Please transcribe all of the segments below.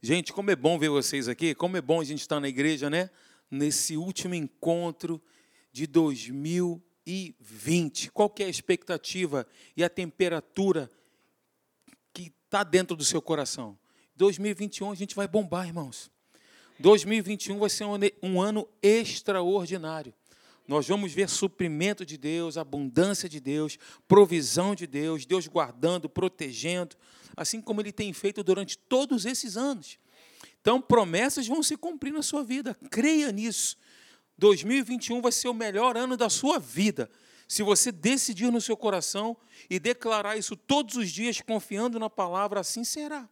Gente, como é bom ver vocês aqui, como é bom a gente estar na igreja, né? Nesse último encontro de 2020. Qual é a expectativa e a temperatura que está dentro do seu coração? 2021 a gente vai bombar, irmãos. 2021 vai ser um ano extraordinário. Nós vamos ver suprimento de Deus, abundância de Deus, provisão de Deus, Deus guardando, protegendo assim como ele tem feito durante todos esses anos. Então, promessas vão se cumprir na sua vida, creia nisso. 2021 vai ser o melhor ano da sua vida. Se você decidir no seu coração e declarar isso todos os dias, confiando na palavra, assim será.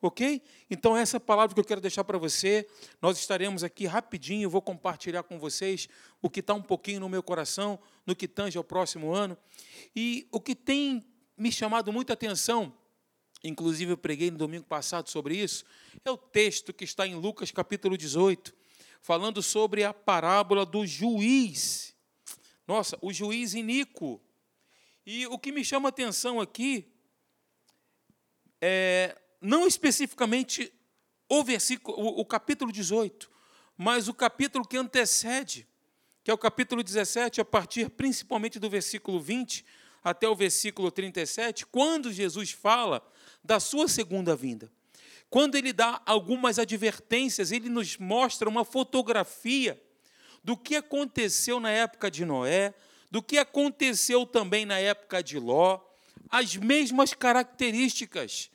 Ok? Então, essa é palavra que eu quero deixar para você. Nós estaremos aqui rapidinho, vou compartilhar com vocês o que está um pouquinho no meu coração, no que tange ao próximo ano. E o que tem me chamado muita atenção inclusive eu preguei no domingo passado sobre isso, é o texto que está em Lucas capítulo 18, falando sobre a parábola do juiz. Nossa, o juiz iníquo. E o que me chama a atenção aqui é não especificamente o versículo, o, o capítulo 18, mas o capítulo que antecede, que é o capítulo 17, a partir principalmente do versículo 20 até o versículo 37, quando Jesus fala da sua segunda vinda. Quando ele dá algumas advertências, ele nos mostra uma fotografia do que aconteceu na época de Noé, do que aconteceu também na época de Ló, as mesmas características.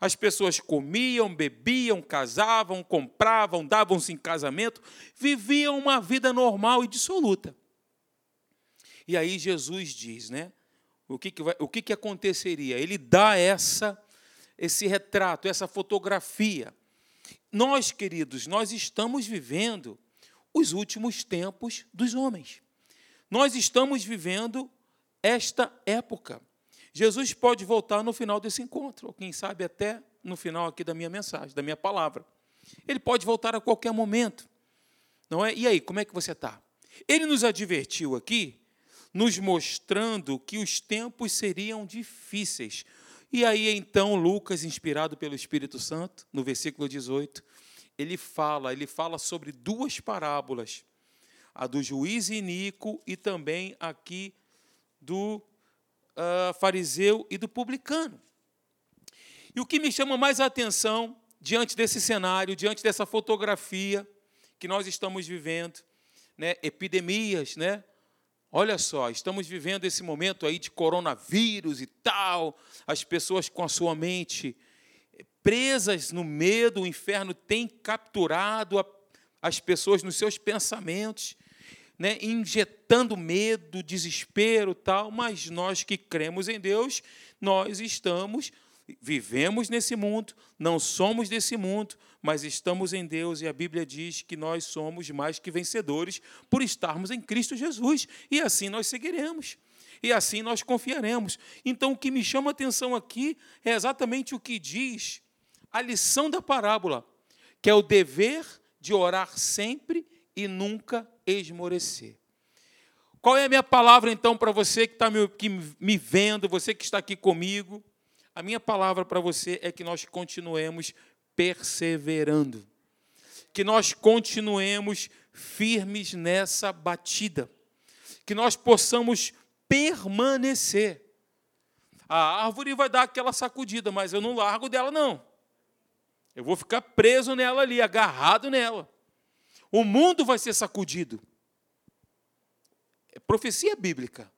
As pessoas comiam, bebiam, casavam, compravam, davam-se em casamento, viviam uma vida normal e dissoluta. E aí Jesus diz, né? O que, que, vai, o que, que aconteceria? Ele dá essa esse retrato, essa fotografia. Nós, queridos, nós estamos vivendo os últimos tempos dos homens. Nós estamos vivendo esta época. Jesus pode voltar no final desse encontro, ou quem sabe até no final aqui da minha mensagem, da minha palavra. Ele pode voltar a qualquer momento. Não é? E aí, como é que você está? Ele nos advertiu aqui, nos mostrando que os tempos seriam difíceis, e aí então Lucas, inspirado pelo Espírito Santo, no versículo 18, ele fala, ele fala sobre duas parábolas, a do juiz iníquo e também aqui do uh, fariseu e do publicano. E o que me chama mais a atenção diante desse cenário, diante dessa fotografia que nós estamos vivendo, né, epidemias, né, Olha só, estamos vivendo esse momento aí de coronavírus e tal, as pessoas com a sua mente presas no medo, o inferno tem capturado as pessoas nos seus pensamentos, né, injetando medo, desespero, tal, mas nós que cremos em Deus, nós estamos vivemos nesse mundo, não somos desse mundo, mas estamos em Deus e a Bíblia diz que nós somos mais que vencedores por estarmos em Cristo Jesus e assim nós seguiremos. E assim nós confiaremos. Então, o que me chama a atenção aqui é exatamente o que diz a lição da parábola, que é o dever de orar sempre e nunca esmorecer. Qual é a minha palavra, então, para você que está me, me vendo, você que está aqui comigo? A minha palavra para você é que nós continuemos perseverando, que nós continuemos firmes nessa batida, que nós possamos permanecer. A árvore vai dar aquela sacudida, mas eu não largo dela, não. Eu vou ficar preso nela ali, agarrado nela. O mundo vai ser sacudido. É profecia bíblica.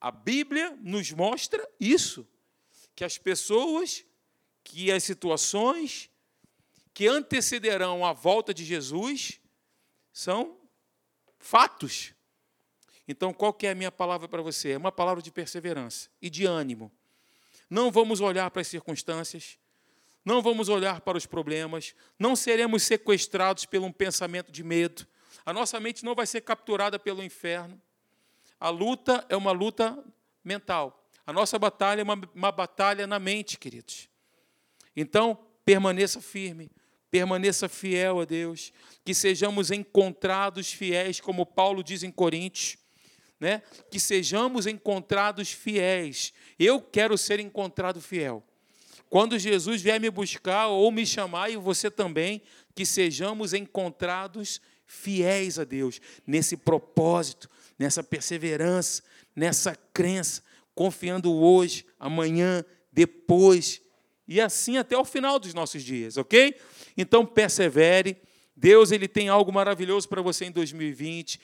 A Bíblia nos mostra isso que as pessoas, que as situações que antecederão a volta de Jesus são fatos. Então, qual que é a minha palavra para você? É uma palavra de perseverança e de ânimo. Não vamos olhar para as circunstâncias, não vamos olhar para os problemas, não seremos sequestrados por um pensamento de medo. A nossa mente não vai ser capturada pelo inferno. A luta é uma luta mental. A nossa batalha é uma, uma batalha na mente, queridos. Então, permaneça firme, permaneça fiel a Deus, que sejamos encontrados fiéis, como Paulo diz em Coríntios, né? que sejamos encontrados fiéis. Eu quero ser encontrado fiel. Quando Jesus vier me buscar ou me chamar, e você também, que sejamos encontrados fiéis a Deus, nesse propósito, nessa perseverança, nessa crença, confiando hoje, amanhã, depois, e assim até o final dos nossos dias, ok? Então persevere. Deus ele tem algo maravilhoso para você em 2020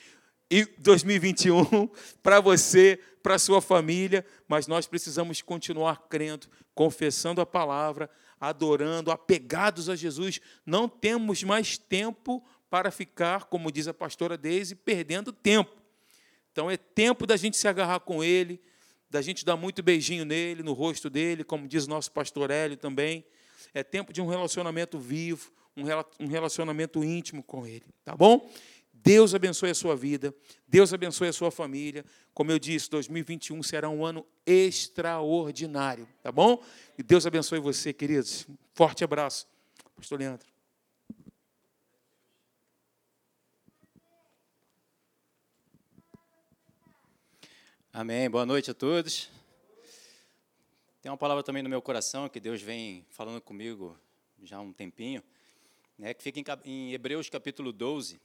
e 2021 para você, para sua família, mas nós precisamos continuar crendo, confessando a palavra, adorando, apegados a Jesus. Não temos mais tempo para ficar, como diz a pastora Deise, perdendo tempo. Então é tempo da gente se agarrar com Ele, da gente dar muito beijinho nele, no rosto dele, como diz nosso pastor Hélio também. É tempo de um relacionamento vivo, um relacionamento íntimo com Ele, tá bom? Deus abençoe a sua vida, Deus abençoe a sua família. Como eu disse, 2021 será um ano extraordinário, tá bom? E Deus abençoe você, queridos. Forte abraço. Pastor Leandro. Amém. Boa noite a todos. Tem uma palavra também no meu coração que Deus vem falando comigo já há um tempinho, né, que fica em, Hebreus capítulo 12.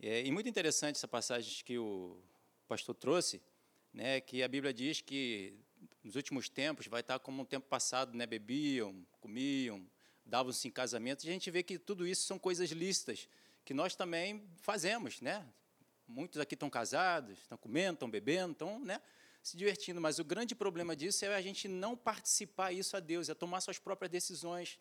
É, e muito interessante essa passagem que o pastor trouxe, né, que a Bíblia diz que nos últimos tempos vai estar como um tempo passado, né, bebiam, comiam, davam-se em casamento. E a gente vê que tudo isso são coisas lícitas que nós também fazemos, né? Muitos aqui estão casados, estão comendo, estão bebendo, estão né, se divertindo. Mas o grande problema disso é a gente não participar isso a Deus, é tomar suas próprias decisões.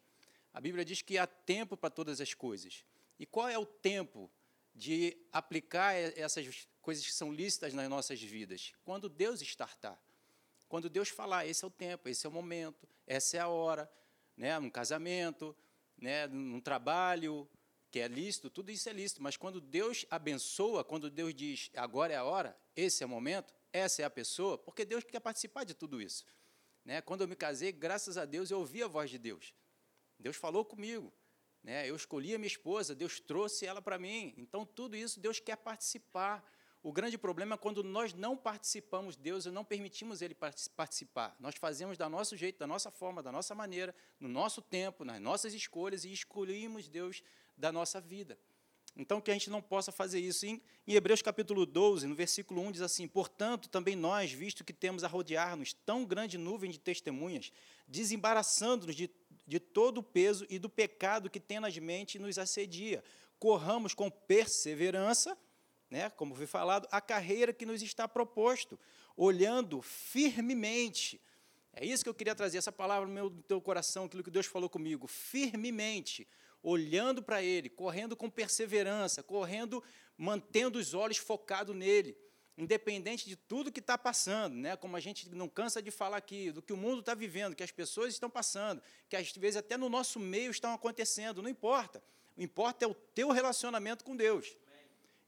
A Bíblia diz que há tempo para todas as coisas. E qual é o tempo de aplicar essas coisas que são lícitas nas nossas vidas? Quando Deus estartar. Quando Deus falar, esse é o tempo, esse é o momento, essa é a hora, né, num casamento, né, num trabalho, que é lícito, tudo isso é lícito, mas quando Deus abençoa, quando Deus diz agora é a hora, esse é o momento, essa é a pessoa, porque Deus quer participar de tudo isso. Né? Quando eu me casei, graças a Deus, eu ouvi a voz de Deus. Deus falou comigo. Né? Eu escolhi a minha esposa, Deus trouxe ela para mim. Então, tudo isso Deus quer participar. O grande problema é quando nós não participamos de Deus e não permitimos Ele participar. Nós fazemos da nosso jeito, da nossa forma, da nossa maneira, no nosso tempo, nas nossas escolhas e escolhemos Deus da nossa vida. Então, que a gente não possa fazer isso. Em, em Hebreus capítulo 12, no versículo 1, diz assim: Portanto, também nós, visto que temos a rodear-nos tão grande nuvem de testemunhas, desembaraçando-nos de, de todo o peso e do pecado que tem nas mentes e nos assedia, corramos com perseverança, né, como foi falado, a carreira que nos está proposto, olhando firmemente. É isso que eu queria trazer, essa palavra no meu no teu coração, aquilo que Deus falou comigo, firmemente olhando para Ele, correndo com perseverança, correndo, mantendo os olhos focados nele, independente de tudo que está passando, né? como a gente não cansa de falar aqui, do que o mundo está vivendo, que as pessoas estão passando, que às vezes até no nosso meio estão acontecendo, não importa. O importa é o teu relacionamento com Deus.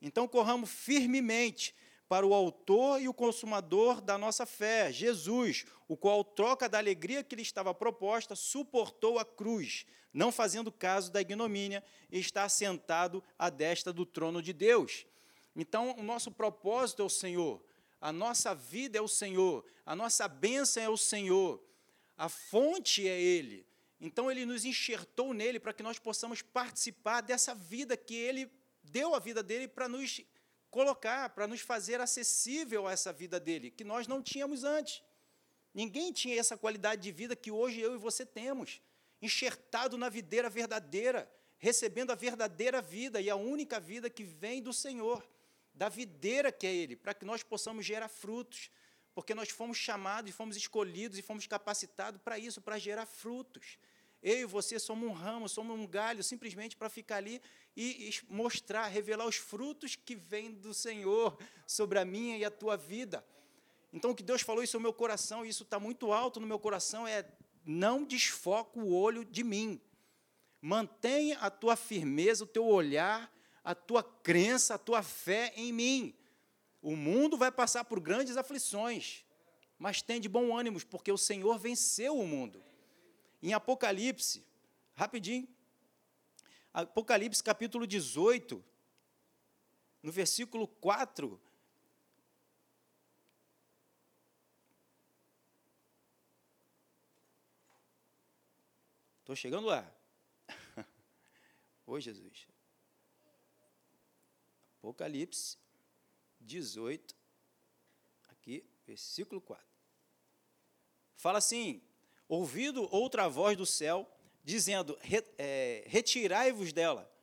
Então, corramos firmemente para o autor e o consumador da nossa fé, Jesus, o qual, troca da alegria que lhe estava proposta, suportou a cruz, não fazendo caso da ignomínia, está sentado à destra do trono de Deus. Então, o nosso propósito é o Senhor, a nossa vida é o Senhor, a nossa bênção é o Senhor, a fonte é Ele. Então, Ele nos enxertou nele para que nós possamos participar dessa vida que Ele deu a vida dele para nos colocar, para nos fazer acessível a essa vida dele, que nós não tínhamos antes. Ninguém tinha essa qualidade de vida que hoje eu e você temos, enxertado na videira verdadeira, recebendo a verdadeira vida e a única vida que vem do Senhor, da videira que é Ele, para que nós possamos gerar frutos, porque nós fomos chamados e fomos escolhidos e fomos capacitados para isso, para gerar frutos. Eu e você somos um ramo, somos um galho, simplesmente para ficar ali e, mostrar, revelar os frutos que vêm do Senhor sobre a minha e a tua vida. Então, o que Deus falou isso no meu coração, e isso está muito alto no meu coração, é não desfoca o olho de mim. Mantenha a tua firmeza, o teu olhar, a tua crença, a tua fé em mim. O mundo vai passar por grandes aflições, mas tem de bom ânimo, porque o Senhor venceu o mundo. Em Apocalipse, rapidinho, Apocalipse capítulo 18, no versículo 4, Estou chegando lá. Ô Jesus. Apocalipse 18, aqui, versículo 4. Fala assim: ouvido outra voz do céu, dizendo: é, Retirai-vos dela,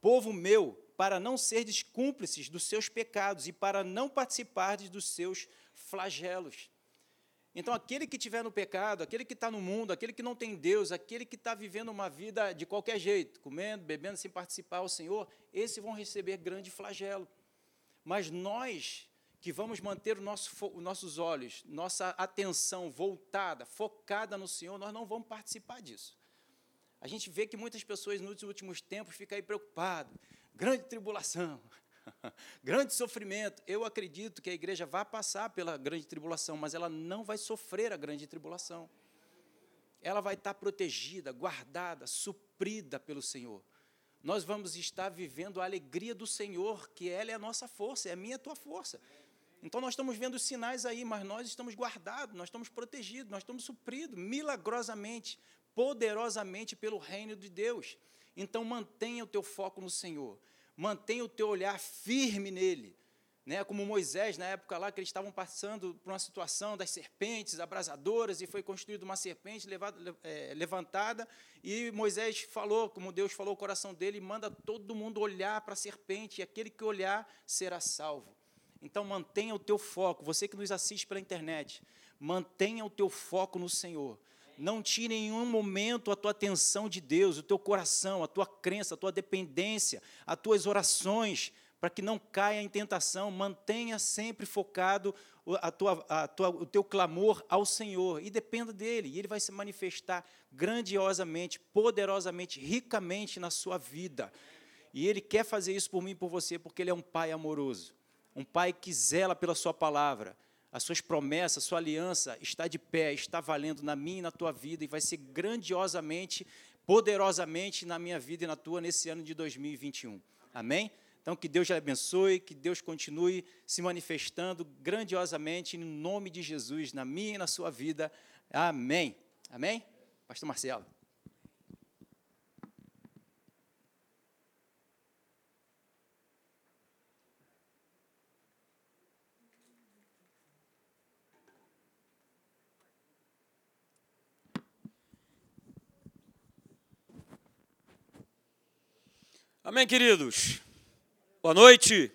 povo meu, para não serdes cúmplices dos seus pecados e para não participardes dos seus flagelos. Então, aquele que estiver no pecado, aquele que está no mundo, aquele que não tem Deus, aquele que está vivendo uma vida de qualquer jeito, comendo, bebendo, sem participar ao Senhor, esses vão receber grande flagelo. Mas nós que vamos manter nosso, os nossos olhos, nossa atenção voltada, focada no Senhor, nós não vamos participar disso. A gente vê que muitas pessoas nos últimos tempos ficam aí preocupadas. Grande tribulação, grande sofrimento. Eu acredito que a igreja vai passar pela grande tribulação, mas ela não vai sofrer a grande tribulação. Ela vai estar protegida, guardada, suprida pelo Senhor. Nós vamos estar vivendo a alegria do Senhor, que ela é a nossa força, é a minha e a tua força. Então nós estamos vendo os sinais aí, mas nós estamos guardados, nós estamos protegidos, nós estamos supridos milagrosamente, poderosamente pelo reino de Deus. Então mantenha o teu foco no Senhor mantenha o teu olhar firme nele. Né, como Moisés, na época lá que eles estavam passando por uma situação das serpentes abrasadoras, e foi construída uma serpente levada, é, levantada, e Moisés falou, como Deus falou o coração dele, manda todo mundo olhar para a serpente, e aquele que olhar será salvo. Então mantenha o teu foco, você que nos assiste pela internet, mantenha o teu foco no Senhor. Não tire em nenhum momento a tua atenção de Deus, o teu coração, a tua crença, a tua dependência, as tuas orações, para que não caia em tentação. Mantenha sempre focado a tua, a tua, o teu clamor ao Senhor e dependa dele. E ele vai se manifestar grandiosamente, poderosamente, ricamente na sua vida. E ele quer fazer isso por mim e por você, porque ele é um pai amoroso, um pai que zela pela sua palavra as suas promessas, a sua aliança está de pé, está valendo na minha e na tua vida e vai ser grandiosamente, poderosamente na minha vida e na tua nesse ano de 2021. Amém? Então, que Deus te abençoe, que Deus continue se manifestando grandiosamente em nome de Jesus na minha e na sua vida. Amém. Amém? Pastor Marcelo. Amém, queridos? Boa noite.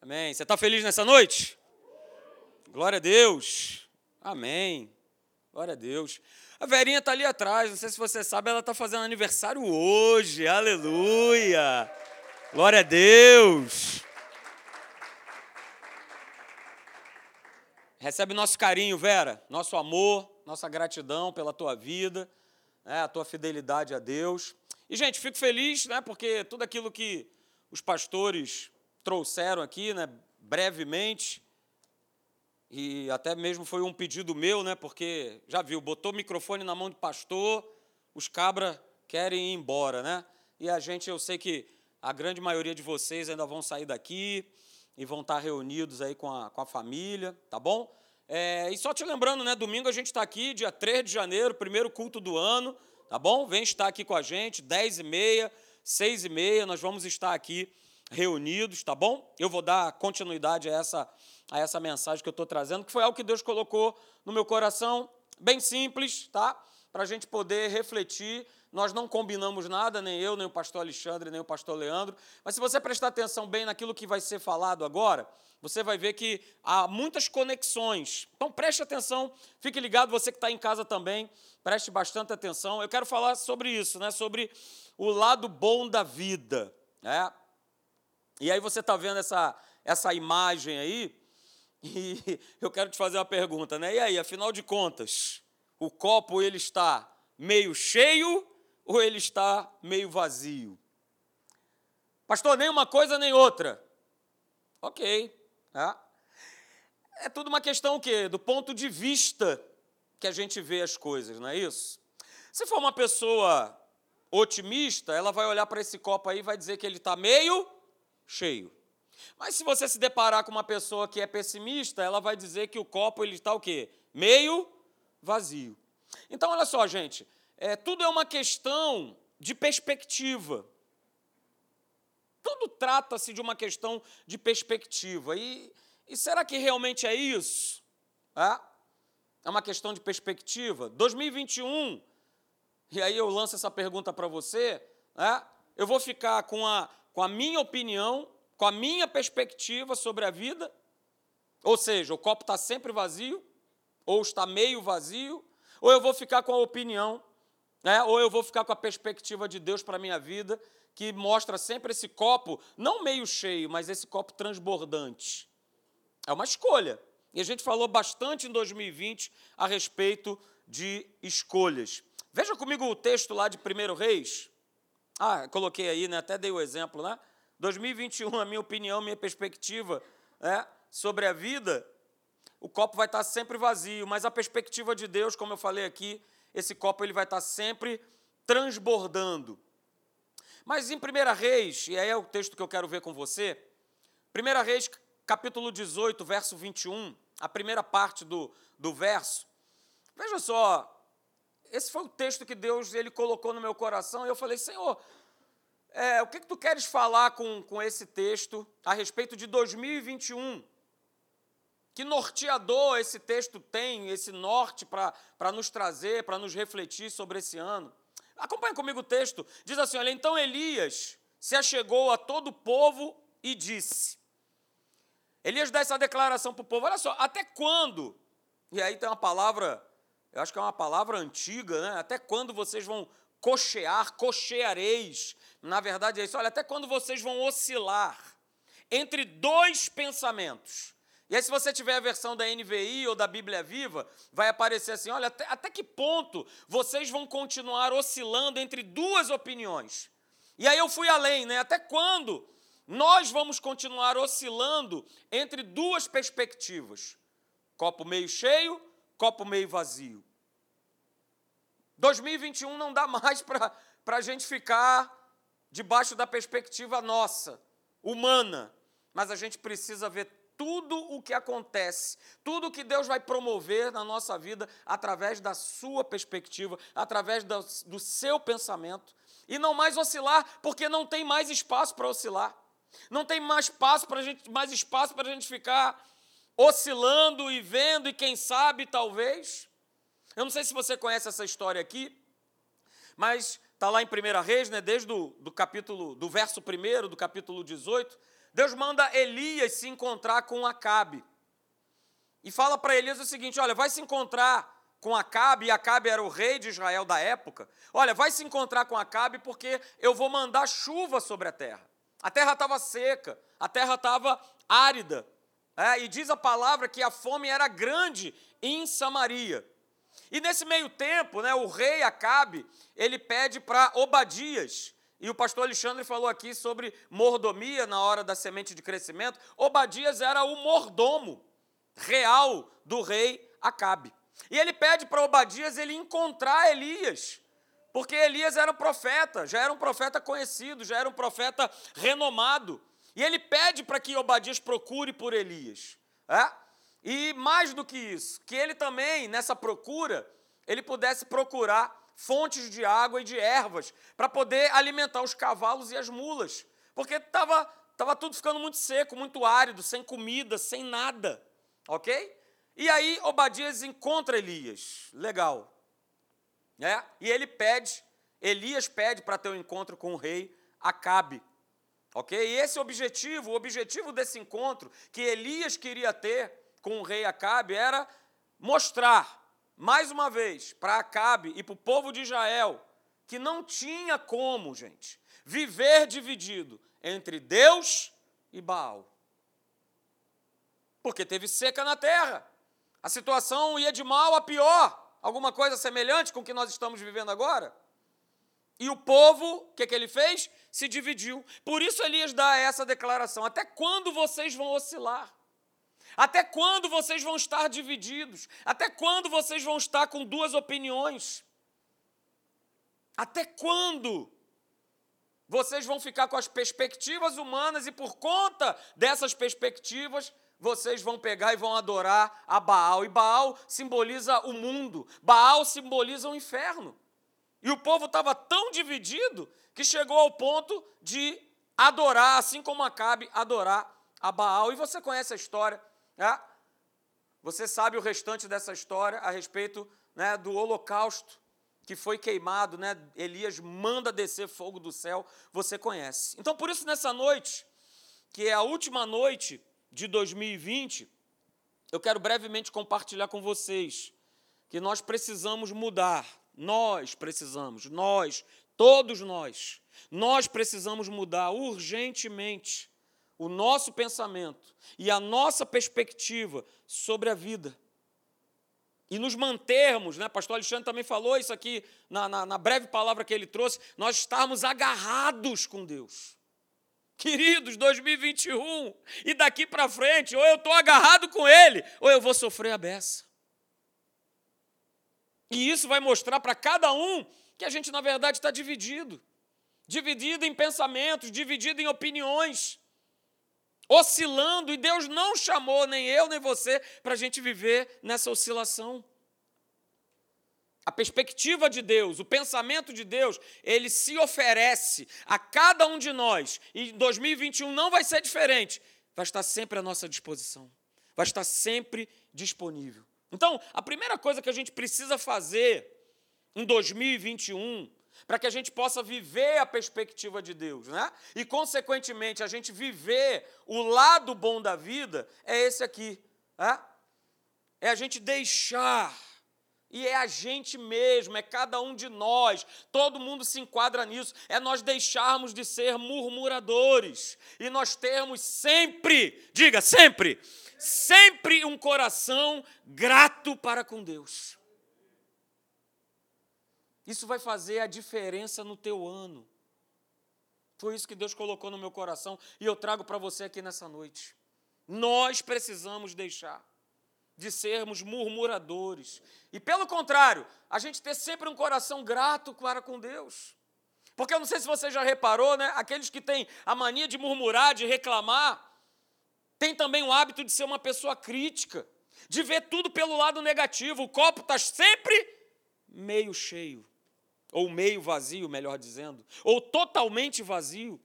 Amém. Você está feliz nessa noite? Glória a Deus. Amém. Glória a Deus. A Verinha está ali atrás, não sei se você sabe, ela está fazendo aniversário hoje. Aleluia. Glória a Deus. Recebe nosso carinho, Vera, nosso amor, nossa gratidão pela tua vida, né, a tua fidelidade a Deus. E, gente, fico feliz, né, porque tudo aquilo que os pastores trouxeram aqui, né, brevemente, e até mesmo foi um pedido meu, né, porque, já viu, botou o microfone na mão do pastor, os cabras querem ir embora, né? E a gente, eu sei que a grande maioria de vocês ainda vão sair daqui e vão estar reunidos aí com a, com a família, tá bom? É, e só te lembrando, né, domingo a gente está aqui, dia 3 de janeiro, primeiro culto do ano, tá bom? Vem estar aqui com a gente, 10 e meia, 6 e meia, nós vamos estar aqui reunidos, tá bom? Eu vou dar continuidade a essa, a essa mensagem que eu estou trazendo, que foi algo que Deus colocou no meu coração, bem simples, tá? Para a gente poder refletir. Nós não combinamos nada, nem eu, nem o pastor Alexandre, nem o pastor Leandro, mas se você prestar atenção bem naquilo que vai ser falado agora, você vai ver que há muitas conexões. Então preste atenção, fique ligado, você que está em casa também, preste bastante atenção. Eu quero falar sobre isso, né? sobre o lado bom da vida. Né? E aí você está vendo essa, essa imagem aí, e eu quero te fazer uma pergunta, né? E aí, afinal de contas, o copo ele está meio cheio ou ele está meio vazio? Pastor, nem uma coisa nem outra. Ok. É, é tudo uma questão o quê? Do ponto de vista que a gente vê as coisas, não é isso? Se for uma pessoa otimista, ela vai olhar para esse copo aí e vai dizer que ele está meio cheio. Mas se você se deparar com uma pessoa que é pessimista, ela vai dizer que o copo ele está o quê? Meio vazio. Então, olha só, gente, é, tudo é uma questão de perspectiva. Tudo trata-se de uma questão de perspectiva. E, e será que realmente é isso? É? é uma questão de perspectiva. 2021, e aí eu lanço essa pergunta para você, é? eu vou ficar com a, com a minha opinião, com a minha perspectiva sobre a vida, ou seja, o copo está sempre vazio, ou está meio vazio, ou eu vou ficar com a opinião, né? ou eu vou ficar com a perspectiva de Deus para a minha vida, que mostra sempre esse copo, não meio cheio, mas esse copo transbordante. É uma escolha. E a gente falou bastante em 2020 a respeito de escolhas. Veja comigo o texto lá de 1 Reis. Ah, coloquei aí, né? até dei o exemplo, né? 2021, a minha opinião, minha perspectiva né, sobre a vida, o copo vai estar sempre vazio, mas a perspectiva de Deus, como eu falei aqui, esse copo ele vai estar sempre transbordando. Mas em 1 Reis, e aí é o texto que eu quero ver com você, 1 Reis, capítulo 18, verso 21, a primeira parte do, do verso. Veja só, esse foi o texto que Deus ele colocou no meu coração, e eu falei, Senhor, é, o que, que tu queres falar com, com esse texto a respeito de 2021? Que norteador esse texto tem, esse norte para nos trazer, para nos refletir sobre esse ano? Acompanhe comigo o texto. Diz assim: olha, então Elias se achegou a todo o povo e disse. Elias dá essa declaração para o povo: olha só, até quando? E aí tem uma palavra, eu acho que é uma palavra antiga, né? Até quando vocês vão cochear, cocheareis? Na verdade é isso. Olha, até quando vocês vão oscilar entre dois pensamentos? E aí, se você tiver a versão da NVI ou da Bíblia Viva, vai aparecer assim: olha, até, até que ponto vocês vão continuar oscilando entre duas opiniões? E aí eu fui além, né? Até quando nós vamos continuar oscilando entre duas perspectivas? Copo meio cheio, copo meio vazio. 2021 não dá mais para a gente ficar debaixo da perspectiva nossa, humana, mas a gente precisa ver tudo o que acontece, tudo o que Deus vai promover na nossa vida através da sua perspectiva, através do, do seu pensamento, e não mais oscilar, porque não tem mais espaço para oscilar. Não tem mais espaço para gente, mais espaço para a gente ficar oscilando e vendo, e quem sabe, talvez. Eu não sei se você conhece essa história aqui, mas está lá em 1 Reis, né, desde o do capítulo, do verso 1 do capítulo 18, Deus manda Elias se encontrar com Acabe. E fala para Elias o seguinte: olha, vai se encontrar com Acabe, e Acabe era o rei de Israel da época. Olha, vai se encontrar com Acabe porque eu vou mandar chuva sobre a terra. A terra estava seca, a terra estava árida. É, e diz a palavra que a fome era grande em Samaria. E nesse meio tempo, né, o rei Acabe, ele pede para Obadias, e o pastor Alexandre falou aqui sobre mordomia na hora da semente de crescimento. Obadias era o mordomo real do rei Acabe. E ele pede para Obadias ele encontrar Elias, porque Elias era um profeta, já era um profeta conhecido, já era um profeta renomado. E ele pede para que Obadias procure por Elias. É? E mais do que isso, que ele também, nessa procura, ele pudesse procurar fontes de água e de ervas para poder alimentar os cavalos e as mulas, porque estava tava tudo ficando muito seco, muito árido, sem comida, sem nada, ok? E aí Obadias encontra Elias, legal, né? E ele pede, Elias pede para ter um encontro com o rei Acabe, ok? E esse objetivo, o objetivo desse encontro que Elias queria ter com o rei Acabe era mostrar mais uma vez, para Acabe e para o povo de Israel, que não tinha como, gente, viver dividido entre Deus e Baal. Porque teve seca na terra. A situação ia de mal a pior. Alguma coisa semelhante com o que nós estamos vivendo agora? E o povo, o que, que ele fez? Se dividiu. Por isso Elias dá essa declaração: até quando vocês vão oscilar? Até quando vocês vão estar divididos? Até quando vocês vão estar com duas opiniões? Até quando vocês vão ficar com as perspectivas humanas e por conta dessas perspectivas vocês vão pegar e vão adorar a Baal? E Baal simboliza o mundo, Baal simboliza o inferno. E o povo estava tão dividido que chegou ao ponto de adorar, assim como Acabe, adorar a Baal. E você conhece a história, né? Você sabe o restante dessa história a respeito né, do holocausto que foi queimado, né? Elias manda descer fogo do céu, você conhece. Então, por isso, nessa noite, que é a última noite de 2020, eu quero brevemente compartilhar com vocês que nós precisamos mudar. Nós precisamos, nós, todos nós, nós precisamos mudar urgentemente o nosso pensamento e a nossa perspectiva sobre a vida. E nos mantermos, né? Pastor Alexandre também falou isso aqui na, na, na breve palavra que ele trouxe, nós estarmos agarrados com Deus. Queridos, 2021, e daqui para frente, ou eu estou agarrado com Ele, ou eu vou sofrer a beça. E isso vai mostrar para cada um que a gente, na verdade, está dividido dividido em pensamentos, dividido em opiniões oscilando, e Deus não chamou nem eu nem você para a gente viver nessa oscilação. A perspectiva de Deus, o pensamento de Deus, ele se oferece a cada um de nós, e em 2021 não vai ser diferente, vai estar sempre à nossa disposição, vai estar sempre disponível. Então, a primeira coisa que a gente precisa fazer em 2021 para que a gente possa viver a perspectiva de Deus, né? E, consequentemente, a gente viver o lado bom da vida é esse aqui, né? É a gente deixar, e é a gente mesmo, é cada um de nós, todo mundo se enquadra nisso, é nós deixarmos de ser murmuradores e nós termos sempre, diga sempre, sempre um coração grato para com Deus. Isso vai fazer a diferença no teu ano. Foi isso que Deus colocou no meu coração e eu trago para você aqui nessa noite. Nós precisamos deixar de sermos murmuradores. E pelo contrário, a gente ter sempre um coração grato para com Deus. Porque eu não sei se você já reparou, né? Aqueles que têm a mania de murmurar, de reclamar, têm também o hábito de ser uma pessoa crítica, de ver tudo pelo lado negativo. O copo está sempre meio cheio ou meio vazio, melhor dizendo, ou totalmente vazio.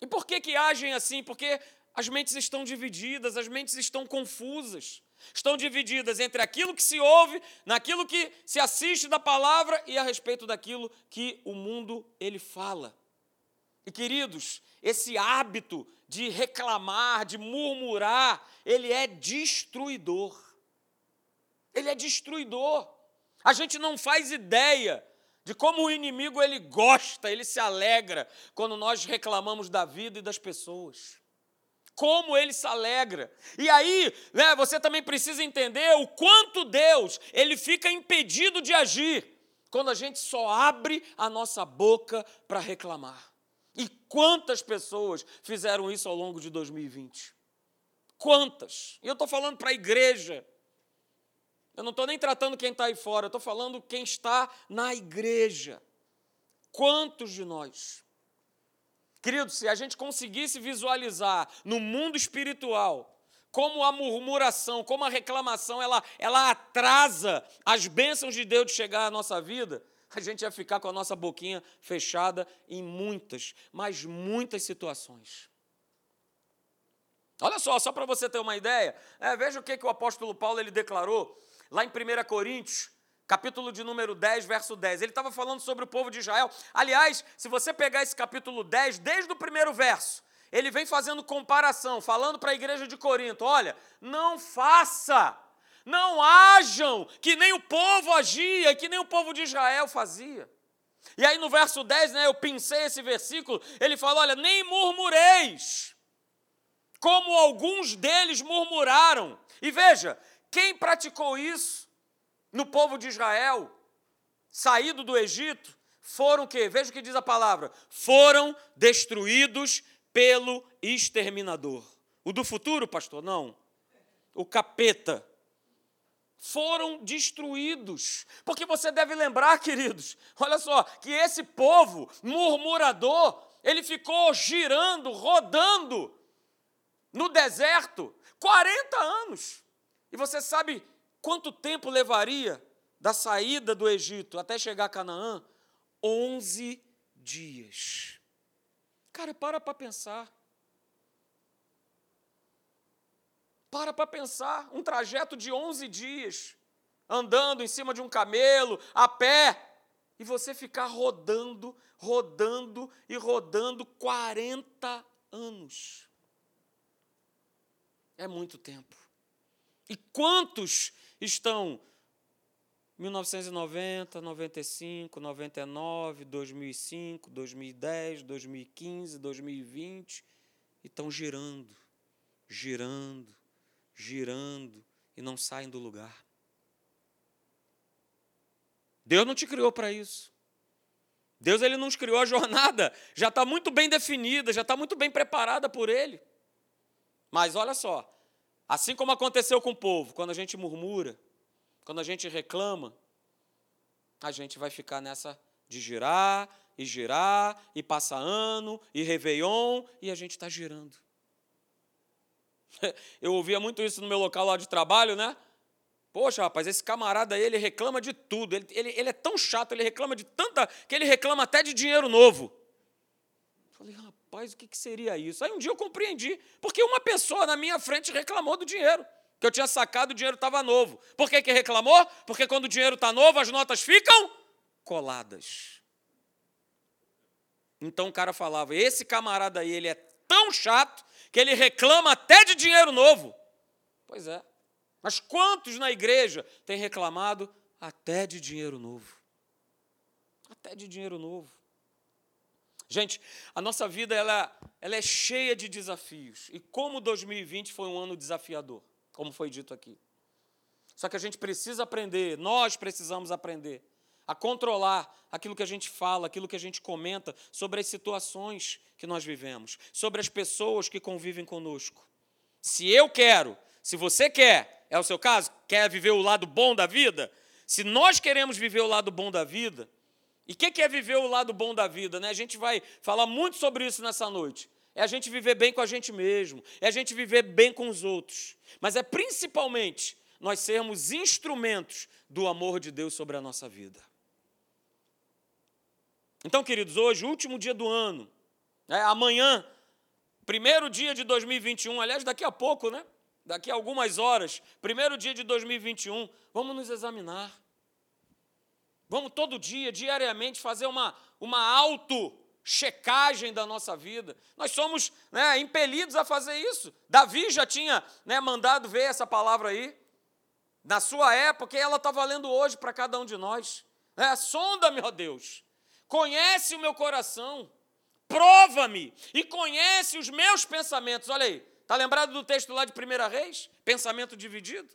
E por que que agem assim? Porque as mentes estão divididas, as mentes estão confusas. Estão divididas entre aquilo que se ouve, naquilo que se assiste da palavra e a respeito daquilo que o mundo ele fala. E queridos, esse hábito de reclamar, de murmurar, ele é destruidor. Ele é destruidor. A gente não faz ideia de como o inimigo ele gosta, ele se alegra quando nós reclamamos da vida e das pessoas. Como ele se alegra. E aí, né, você também precisa entender o quanto Deus, ele fica impedido de agir quando a gente só abre a nossa boca para reclamar. E quantas pessoas fizeram isso ao longo de 2020? Quantas? E eu estou falando para a igreja. Eu não estou nem tratando quem está aí fora, eu estou falando quem está na igreja. Quantos de nós? Queridos, se a gente conseguisse visualizar no mundo espiritual como a murmuração, como a reclamação, ela, ela atrasa as bênçãos de Deus de chegar à nossa vida, a gente ia ficar com a nossa boquinha fechada em muitas, mas muitas situações. Olha só, só para você ter uma ideia, é, veja o que, que o apóstolo Paulo ele declarou lá em 1 Coríntios, capítulo de número 10, verso 10. Ele estava falando sobre o povo de Israel. Aliás, se você pegar esse capítulo 10, desde o primeiro verso, ele vem fazendo comparação, falando para a igreja de Corinto: olha, não faça, não hajam que nem o povo agia, que nem o povo de Israel fazia. E aí no verso 10, né, eu pensei esse versículo, ele fala: olha, nem murmureis, como alguns deles murmuraram. E veja, quem praticou isso no povo de Israel, saído do Egito, foram o quê? Veja o que diz a palavra: foram destruídos pelo exterminador. O do futuro, pastor? Não. O capeta. Foram destruídos. Porque você deve lembrar, queridos, olha só, que esse povo murmurador, ele ficou girando, rodando no deserto 40 anos. E você sabe quanto tempo levaria da saída do Egito até chegar a Canaã, 11 dias. Cara, para para pensar. Para para pensar, um trajeto de 11 dias, andando em cima de um camelo, a pé, e você ficar rodando, rodando e rodando 40 anos. É muito tempo. E quantos estão 1990, 95, 99, 2005, 2010, 2015, 2020 e estão girando, girando, girando e não saem do lugar. Deus não te criou para isso. Deus ele nos criou a jornada, já está muito bem definida, já está muito bem preparada por Ele. Mas olha só, assim como aconteceu com o povo, quando a gente murmura, quando a gente reclama, a gente vai ficar nessa de girar e girar, e passa ano, e Réveillon, e a gente está girando. Eu ouvia muito isso no meu local lá de trabalho, né? Poxa, rapaz, esse camarada aí, ele reclama de tudo. Ele, ele, ele é tão chato, ele reclama de tanta. que ele reclama até de dinheiro novo. Rapaz, o que, que seria isso? Aí um dia eu compreendi. Porque uma pessoa na minha frente reclamou do dinheiro. Que eu tinha sacado, o dinheiro estava novo. Por que, que reclamou? Porque quando o dinheiro está novo, as notas ficam coladas. Então o cara falava: esse camarada aí, ele é tão chato que ele reclama até de dinheiro novo. Pois é. Mas quantos na igreja têm reclamado até de dinheiro novo? Até de dinheiro novo. Gente, a nossa vida ela, ela é cheia de desafios. E como 2020 foi um ano desafiador, como foi dito aqui. Só que a gente precisa aprender, nós precisamos aprender a controlar aquilo que a gente fala, aquilo que a gente comenta sobre as situações que nós vivemos, sobre as pessoas que convivem conosco. Se eu quero, se você quer, é o seu caso? Quer viver o lado bom da vida? Se nós queremos viver o lado bom da vida, e o que, que é viver o lado bom da vida? Né? A gente vai falar muito sobre isso nessa noite. É a gente viver bem com a gente mesmo, é a gente viver bem com os outros, mas é principalmente nós sermos instrumentos do amor de Deus sobre a nossa vida. Então, queridos, hoje, último dia do ano, né, amanhã, primeiro dia de 2021, aliás, daqui a pouco, né? daqui a algumas horas, primeiro dia de 2021, vamos nos examinar. Vamos todo dia, diariamente, fazer uma, uma auto-checagem da nossa vida. Nós somos né, impelidos a fazer isso. Davi já tinha né, mandado ver essa palavra aí, na sua época, e ela está valendo hoje para cada um de nós. É, Sonda-me, ó Deus, conhece o meu coração, prova-me e conhece os meus pensamentos. Olha aí, Está lembrado do texto lá de 1 Reis? Pensamento dividido?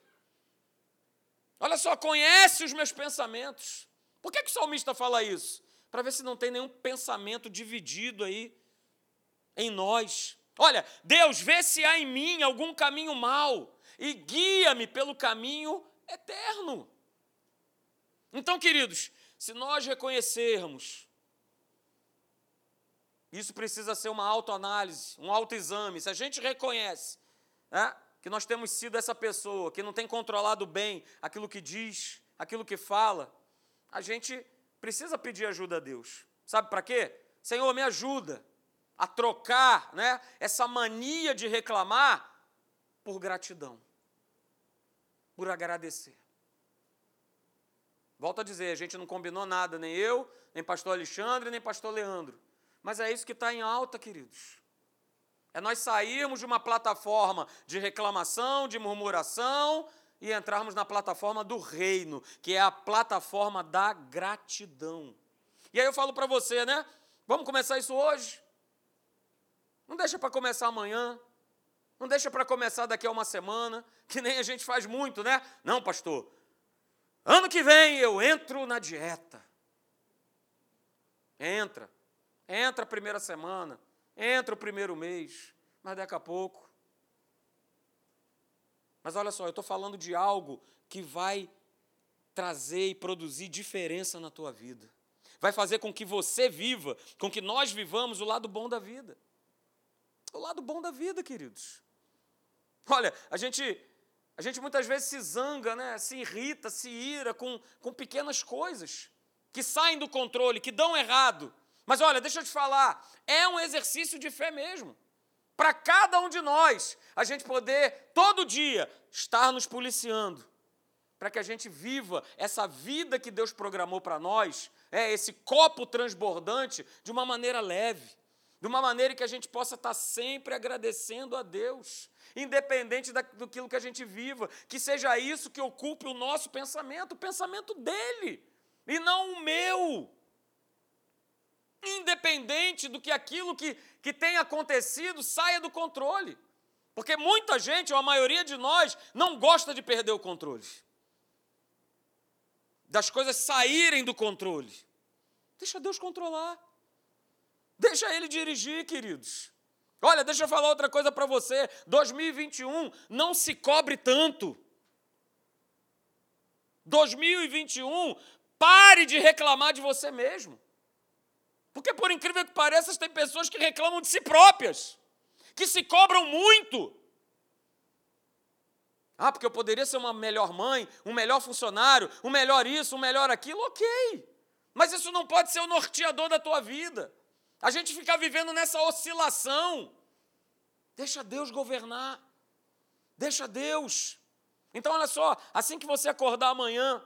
Olha só, conhece os meus pensamentos. Por que, que o salmista fala isso? Para ver se não tem nenhum pensamento dividido aí em nós. Olha, Deus, vê se há em mim algum caminho mau e guia-me pelo caminho eterno. Então, queridos, se nós reconhecermos isso precisa ser uma autoanálise, um autoexame. Se a gente reconhece né, que nós temos sido essa pessoa que não tem controlado bem aquilo que diz, aquilo que fala, a gente precisa pedir ajuda a Deus. Sabe para quê? Senhor, me ajuda a trocar né, essa mania de reclamar por gratidão, por agradecer. Volto a dizer, a gente não combinou nada, nem eu, nem pastor Alexandre, nem pastor Leandro. Mas é isso que está em alta, queridos. É nós sairmos de uma plataforma de reclamação, de murmuração e entrarmos na plataforma do reino, que é a plataforma da gratidão. E aí eu falo para você, né? Vamos começar isso hoje? Não deixa para começar amanhã. Não deixa para começar daqui a uma semana, que nem a gente faz muito, né? Não, pastor. Ano que vem eu entro na dieta. Entra. Entra a primeira semana, entra o primeiro mês, mas daqui a pouco. Mas olha só, eu estou falando de algo que vai trazer e produzir diferença na tua vida. Vai fazer com que você viva, com que nós vivamos o lado bom da vida. O lado bom da vida, queridos. Olha, a gente, a gente muitas vezes se zanga, né? se irrita, se ira com, com pequenas coisas que saem do controle, que dão errado. Mas olha, deixa eu te falar, é um exercício de fé mesmo. Para cada um de nós, a gente poder, todo dia, estar nos policiando. Para que a gente viva essa vida que Deus programou para nós, é esse copo transbordante, de uma maneira leve, de uma maneira que a gente possa estar sempre agradecendo a Deus, independente do que a gente viva, que seja isso que ocupe o nosso pensamento, o pensamento dele, e não o meu independente do que aquilo que, que tem acontecido saia do controle. Porque muita gente, ou a maioria de nós, não gosta de perder o controle. Das coisas saírem do controle. Deixa Deus controlar. Deixa Ele dirigir, queridos. Olha, deixa eu falar outra coisa para você. 2021, não se cobre tanto. 2021, pare de reclamar de você mesmo. Porque, por incrível que pareça, tem pessoas que reclamam de si próprias, que se cobram muito. Ah, porque eu poderia ser uma melhor mãe, um melhor funcionário, um melhor isso, um melhor aquilo, ok. Mas isso não pode ser o norteador da tua vida. A gente fica vivendo nessa oscilação. Deixa Deus governar. Deixa Deus. Então, olha só, assim que você acordar amanhã,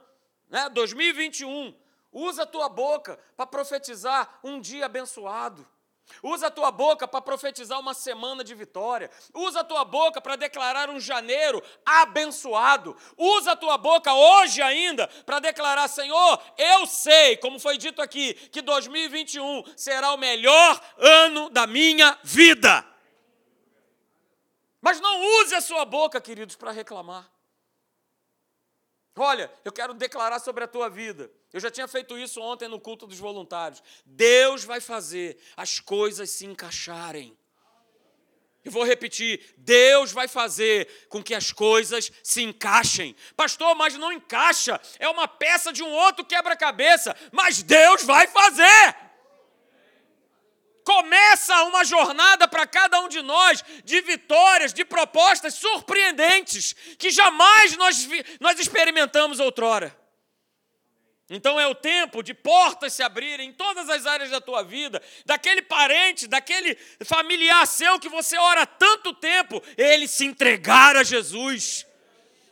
né, 2021, Usa a tua boca para profetizar um dia abençoado. Usa a tua boca para profetizar uma semana de vitória. Usa a tua boca para declarar um janeiro abençoado. Usa a tua boca hoje ainda para declarar: Senhor, eu sei, como foi dito aqui, que 2021 será o melhor ano da minha vida. Mas não use a sua boca, queridos, para reclamar. Olha, eu quero declarar sobre a tua vida. Eu já tinha feito isso ontem no culto dos voluntários. Deus vai fazer as coisas se encaixarem. Eu vou repetir: Deus vai fazer com que as coisas se encaixem. Pastor, mas não encaixa. É uma peça de um outro quebra-cabeça. Mas Deus vai fazer. Começa uma jornada para cada um de nós de vitórias, de propostas surpreendentes que jamais nós, nós experimentamos outrora. Então é o tempo de portas se abrirem em todas as áreas da tua vida, daquele parente, daquele familiar seu que você ora tanto tempo, ele se entregar a Jesus.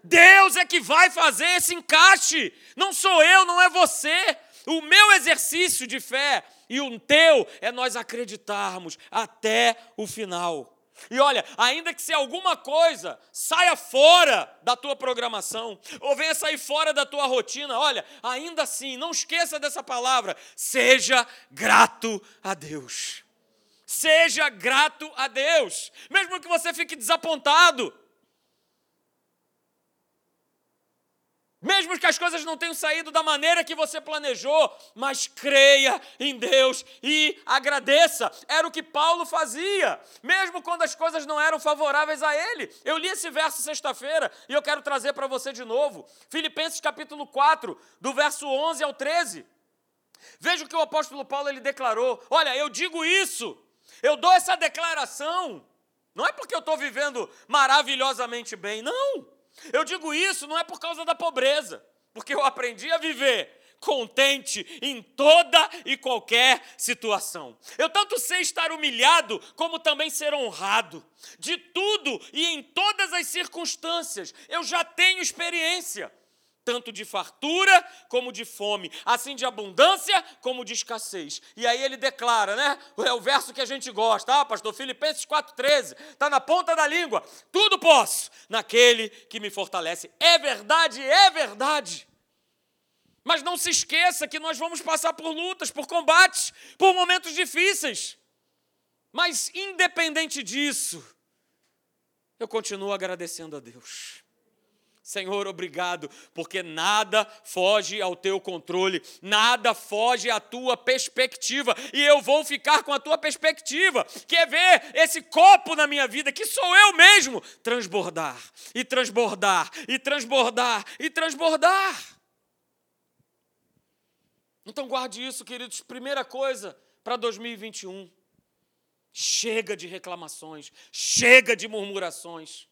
Deus é que vai fazer esse encaixe, não sou eu, não é você. O meu exercício de fé e o teu é nós acreditarmos até o final. E olha, ainda que se alguma coisa saia fora da tua programação, ou venha sair fora da tua rotina, olha, ainda assim, não esqueça dessa palavra, seja grato a Deus. Seja grato a Deus, mesmo que você fique desapontado, Mesmo que as coisas não tenham saído da maneira que você planejou, mas creia em Deus e agradeça. Era o que Paulo fazia, mesmo quando as coisas não eram favoráveis a ele. Eu li esse verso sexta-feira e eu quero trazer para você de novo. Filipenses capítulo 4, do verso 11 ao 13. Veja o que o apóstolo Paulo ele declarou: Olha, eu digo isso, eu dou essa declaração, não é porque eu estou vivendo maravilhosamente bem, não. Eu digo isso não é por causa da pobreza, porque eu aprendi a viver contente em toda e qualquer situação. Eu tanto sei estar humilhado, como também ser honrado. De tudo e em todas as circunstâncias, eu já tenho experiência tanto de fartura como de fome, assim de abundância como de escassez. E aí ele declara, né? É o verso que a gente gosta, ah, pastor, Filipenses 4,13, está na ponta da língua. Tudo posso naquele que me fortalece. É verdade, é verdade. Mas não se esqueça que nós vamos passar por lutas, por combates, por momentos difíceis. Mas, independente disso, eu continuo agradecendo a Deus. Senhor, obrigado, porque nada foge ao teu controle, nada foge à tua perspectiva, e eu vou ficar com a tua perspectiva, que é ver esse copo na minha vida, que sou eu mesmo, transbordar, e transbordar, e transbordar, e transbordar. Então guarde isso, queridos. Primeira coisa para 2021. Chega de reclamações, chega de murmurações.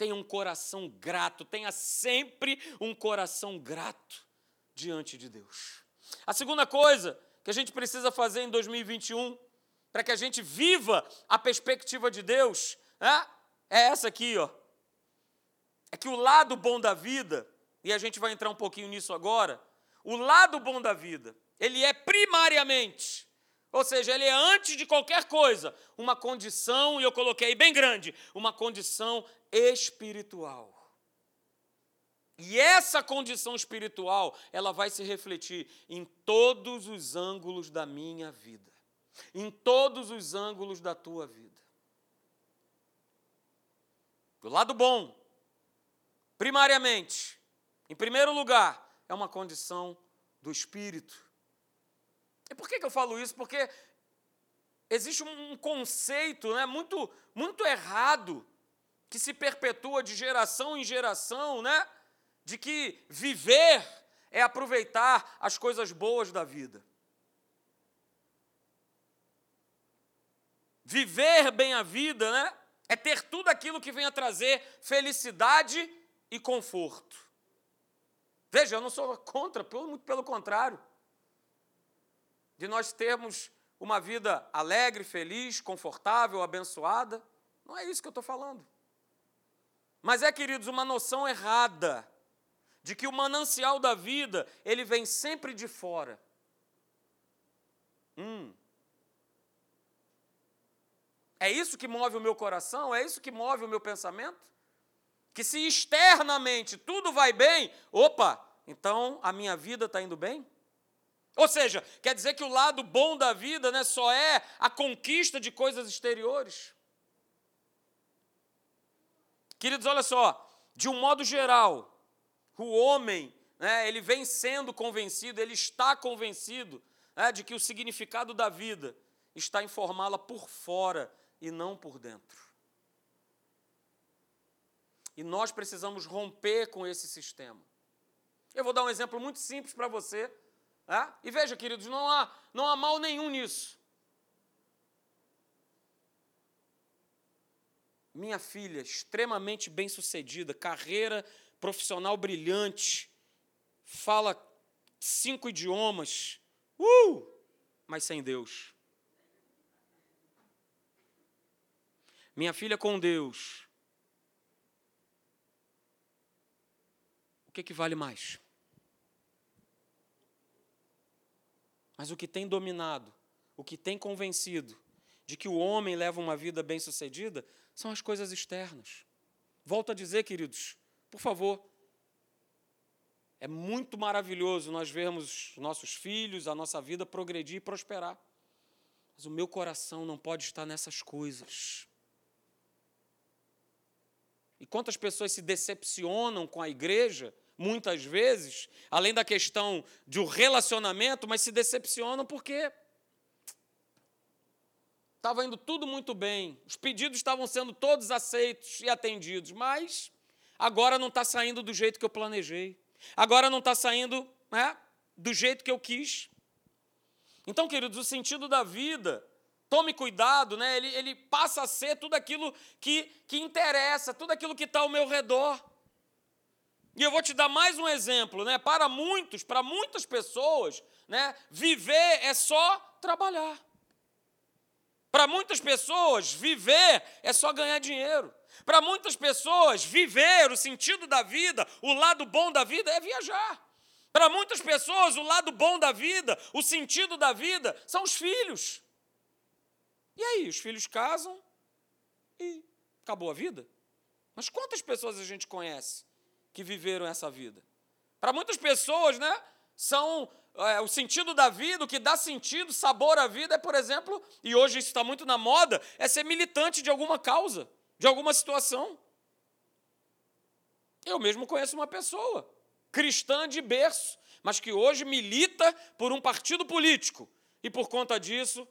Tenha um coração grato, tenha sempre um coração grato diante de Deus. A segunda coisa que a gente precisa fazer em 2021, para que a gente viva a perspectiva de Deus, é, é essa aqui, ó. É que o lado bom da vida, e a gente vai entrar um pouquinho nisso agora, o lado bom da vida, ele é primariamente, ou seja, ele é antes de qualquer coisa, uma condição, e eu coloquei aí bem grande, uma condição espiritual. E essa condição espiritual, ela vai se refletir em todos os ângulos da minha vida, em todos os ângulos da tua vida. Do lado bom, primariamente, em primeiro lugar, é uma condição do espírito. E por que, que eu falo isso? Porque existe um conceito né, muito, muito errado que se perpetua de geração em geração, né? De que viver é aproveitar as coisas boas da vida. Viver bem a vida, né? É ter tudo aquilo que venha trazer felicidade e conforto. Veja, eu não sou contra, muito pelo contrário. De nós termos uma vida alegre, feliz, confortável, abençoada. Não é isso que eu estou falando. Mas é, queridos, uma noção errada de que o manancial da vida, ele vem sempre de fora. Hum. É isso que move o meu coração? É isso que move o meu pensamento? Que se externamente tudo vai bem, opa, então a minha vida está indo bem? Ou seja, quer dizer que o lado bom da vida né, só é a conquista de coisas exteriores? Queridos, olha só, de um modo geral, o homem, né, ele vem sendo convencido, ele está convencido né, de que o significado da vida está em formá-la por fora e não por dentro. E nós precisamos romper com esse sistema. Eu vou dar um exemplo muito simples para você. E veja, queridos, não há, não há mal nenhum nisso. minha filha, extremamente bem-sucedida, carreira profissional brilhante, fala cinco idiomas, uh, mas sem Deus. Minha filha com Deus. O que, que vale mais? Mas o que tem dominado, o que tem convencido de que o homem leva uma vida bem-sucedida são as coisas externas. Volto a dizer, queridos, por favor, é muito maravilhoso nós vermos nossos filhos, a nossa vida progredir e prosperar. Mas o meu coração não pode estar nessas coisas. E quantas pessoas se decepcionam com a igreja, muitas vezes, além da questão de um relacionamento, mas se decepcionam porque Estava indo tudo muito bem, os pedidos estavam sendo todos aceitos e atendidos, mas agora não está saindo do jeito que eu planejei, agora não está saindo né, do jeito que eu quis. Então, queridos, o sentido da vida, tome cuidado, né, ele, ele passa a ser tudo aquilo que, que interessa, tudo aquilo que está ao meu redor. E eu vou te dar mais um exemplo, né? Para muitos, para muitas pessoas, né, viver é só trabalhar. Para muitas pessoas, viver é só ganhar dinheiro. Para muitas pessoas, viver, o sentido da vida, o lado bom da vida é viajar. Para muitas pessoas, o lado bom da vida, o sentido da vida são os filhos. E aí, os filhos casam e acabou a vida? Mas quantas pessoas a gente conhece que viveram essa vida? Para muitas pessoas, né, são é, o sentido da vida, o que dá sentido, sabor à vida é, por exemplo, e hoje isso está muito na moda, é ser militante de alguma causa, de alguma situação. Eu mesmo conheço uma pessoa, cristã de berço, mas que hoje milita por um partido político. E por conta disso,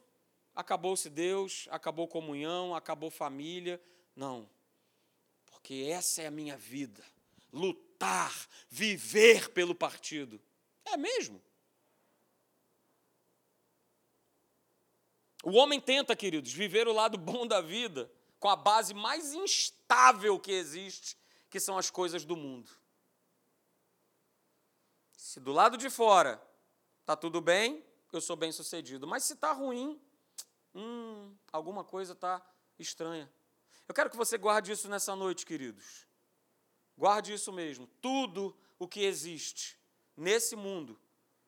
acabou-se Deus, acabou comunhão, acabou família. Não. Porque essa é a minha vida. Lutar, viver pelo partido. É mesmo. O homem tenta, queridos, viver o lado bom da vida, com a base mais instável que existe, que são as coisas do mundo. Se do lado de fora está tudo bem, eu sou bem sucedido. Mas se está ruim, hum, alguma coisa está estranha. Eu quero que você guarde isso nessa noite, queridos. Guarde isso mesmo. Tudo o que existe nesse mundo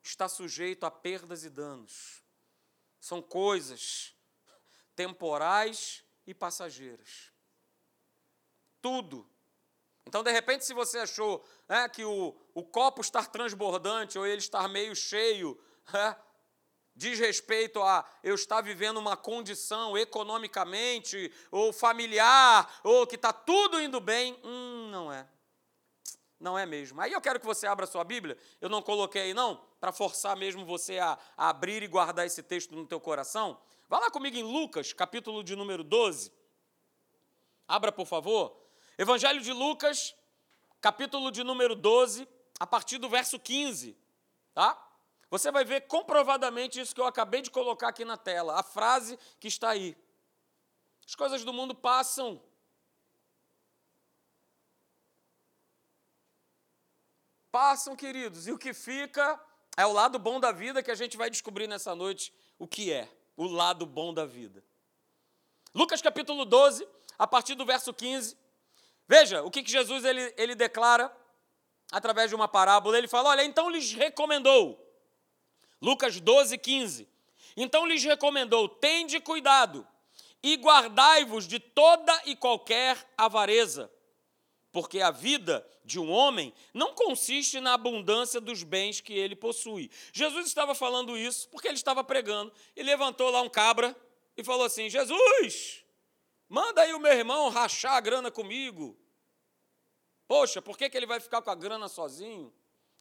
está sujeito a perdas e danos. São coisas temporais e passageiras. Tudo. Então, de repente, se você achou né, que o, o copo estar transbordante ou ele estar meio cheio né, diz respeito a eu estar vivendo uma condição economicamente ou familiar ou que está tudo indo bem, hum, não é. Não é mesmo. Aí eu quero que você abra sua Bíblia. Eu não coloquei aí, não, para forçar mesmo você a, a, abrir e guardar esse texto no teu coração. Vá lá comigo em Lucas, capítulo de número 12. Abra, por favor. Evangelho de Lucas, capítulo de número 12, a partir do verso 15. Tá? Você vai ver comprovadamente isso que eu acabei de colocar aqui na tela, a frase que está aí. As coisas do mundo passam, passam, queridos, e o que fica é o lado bom da vida que a gente vai descobrir nessa noite o que é o lado bom da vida. Lucas capítulo 12, a partir do verso 15. Veja o que, que Jesus ele, ele declara através de uma parábola. Ele fala: Olha, então lhes recomendou. Lucas 12, 15. Então lhes recomendou: tende cuidado e guardai-vos de toda e qualquer avareza porque a vida de um homem não consiste na abundância dos bens que ele possui. Jesus estava falando isso porque ele estava pregando e levantou lá um cabra e falou assim: Jesus, manda aí o meu irmão rachar a grana comigo. Poxa, por que, que ele vai ficar com a grana sozinho?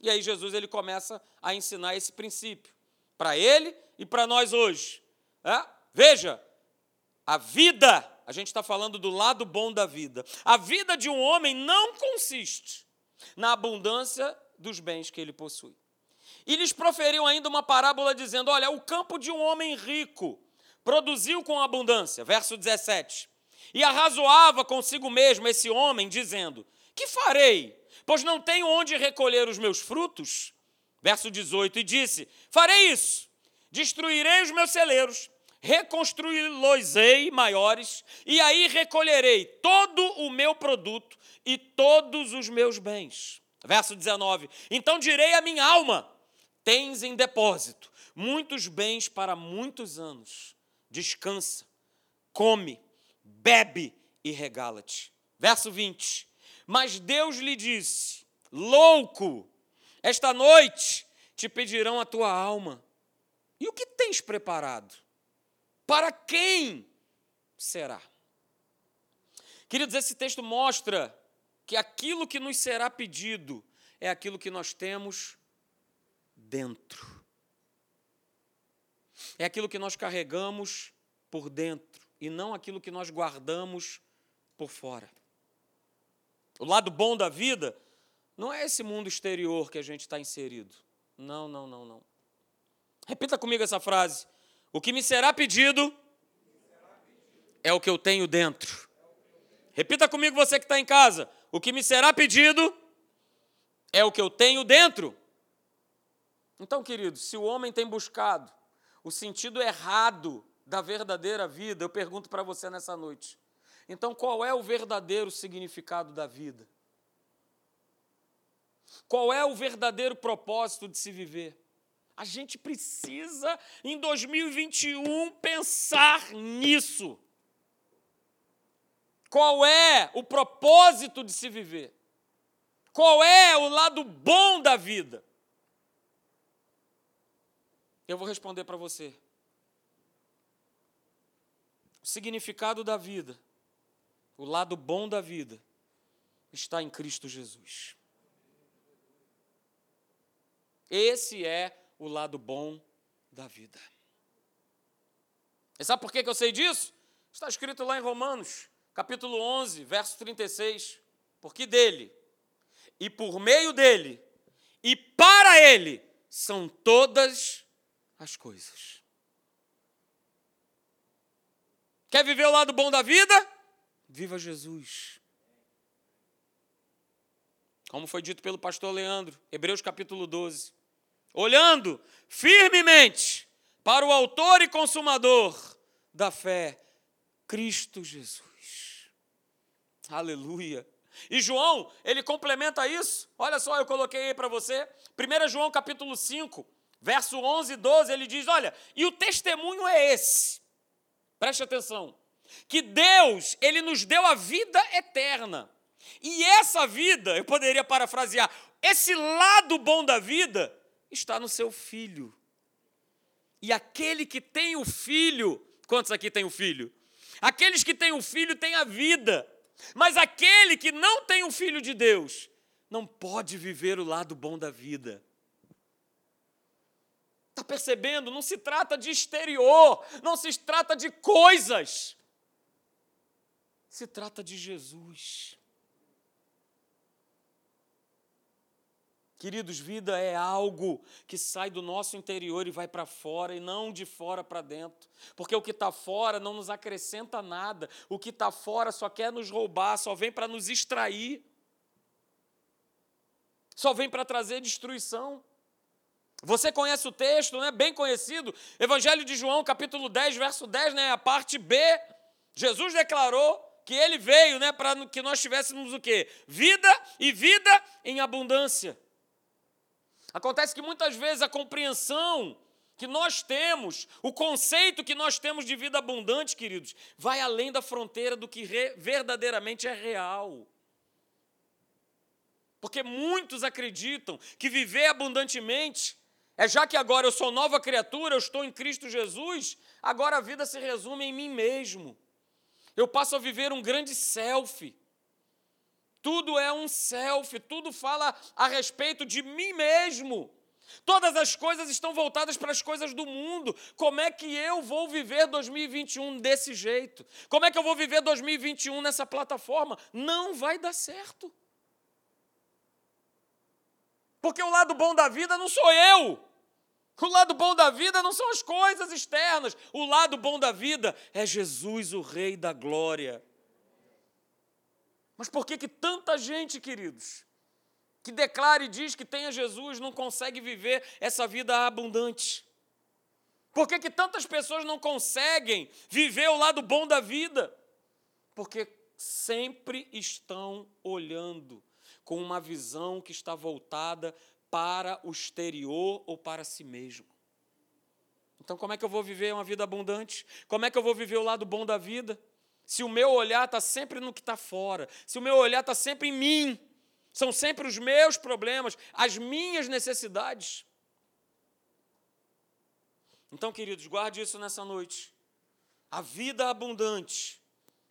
E aí Jesus ele começa a ensinar esse princípio para ele e para nós hoje. É? Veja, a vida a gente está falando do lado bom da vida. A vida de um homem não consiste na abundância dos bens que ele possui. E lhes proferiu ainda uma parábola dizendo: Olha, o campo de um homem rico produziu com abundância. Verso 17. E arrazoava consigo mesmo esse homem, dizendo: Que farei? Pois não tenho onde recolher os meus frutos. Verso 18. E disse: Farei isso, destruirei os meus celeiros reconstruí-los-ei maiores, e aí recolherei todo o meu produto e todos os meus bens. Verso 19: Então direi à minha alma: tens em depósito muitos bens para muitos anos. Descansa, come, bebe e regala-te. Verso 20: Mas Deus lhe disse: Louco, esta noite te pedirão a tua alma. E o que tens preparado? Para quem será? Queridos, esse texto mostra que aquilo que nos será pedido é aquilo que nós temos dentro. É aquilo que nós carregamos por dentro e não aquilo que nós guardamos por fora. O lado bom da vida não é esse mundo exterior que a gente está inserido. Não, não, não, não. Repita comigo essa frase. O que me será pedido é o que eu tenho dentro. Repita comigo você que está em casa. O que me será pedido é o que eu tenho dentro. Então, queridos, se o homem tem buscado o sentido errado da verdadeira vida, eu pergunto para você nessa noite. Então, qual é o verdadeiro significado da vida? Qual é o verdadeiro propósito de se viver? A gente precisa, em 2021, pensar nisso. Qual é o propósito de se viver? Qual é o lado bom da vida? Eu vou responder para você. O significado da vida, o lado bom da vida, está em Cristo Jesus. Esse é o lado bom da vida. E sabe por que eu sei disso? Está escrito lá em Romanos, capítulo 11, verso 36. Porque dele, e por meio dele, e para ele, são todas as coisas. Quer viver o lado bom da vida? Viva Jesus. Como foi dito pelo pastor Leandro, Hebreus capítulo 12. Olhando firmemente para o Autor e Consumador da fé, Cristo Jesus. Aleluia. E João, ele complementa isso. Olha só, eu coloquei aí para você. 1 João capítulo 5, verso 11 e 12, ele diz: Olha, e o testemunho é esse. Preste atenção. Que Deus, ele nos deu a vida eterna. E essa vida, eu poderia parafrasear, esse lado bom da vida está no seu filho. E aquele que tem o filho, quantos aqui tem o filho? Aqueles que têm o filho têm a vida. Mas aquele que não tem o filho de Deus não pode viver o lado bom da vida. Está percebendo? Não se trata de exterior, não se trata de coisas. Se trata de Jesus. Queridos, vida é algo que sai do nosso interior e vai para fora, e não de fora para dentro. Porque o que está fora não nos acrescenta nada. O que está fora só quer nos roubar, só vem para nos extrair. Só vem para trazer destruição. Você conhece o texto, né? bem conhecido, Evangelho de João, capítulo 10, verso 10, né? a parte B. Jesus declarou que ele veio né, para que nós tivéssemos o quê? Vida e vida em abundância. Acontece que muitas vezes a compreensão que nós temos, o conceito que nós temos de vida abundante, queridos, vai além da fronteira do que verdadeiramente é real. Porque muitos acreditam que viver abundantemente é já que agora eu sou nova criatura, eu estou em Cristo Jesus, agora a vida se resume em mim mesmo. Eu passo a viver um grande selfie. Tudo é um self, tudo fala a respeito de mim mesmo. Todas as coisas estão voltadas para as coisas do mundo. Como é que eu vou viver 2021 desse jeito? Como é que eu vou viver 2021 nessa plataforma? Não vai dar certo. Porque o lado bom da vida não sou eu. O lado bom da vida não são as coisas externas. O lado bom da vida é Jesus, o Rei da Glória. Mas por que, que tanta gente, queridos, que declara e diz que tem a Jesus, não consegue viver essa vida abundante? Por que, que tantas pessoas não conseguem viver o lado bom da vida? Porque sempre estão olhando com uma visão que está voltada para o exterior ou para si mesmo. Então, como é que eu vou viver uma vida abundante? Como é que eu vou viver o lado bom da vida? Se o meu olhar está sempre no que está fora, se o meu olhar está sempre em mim, são sempre os meus problemas, as minhas necessidades. Então, queridos, guarde isso nessa noite. A vida abundante,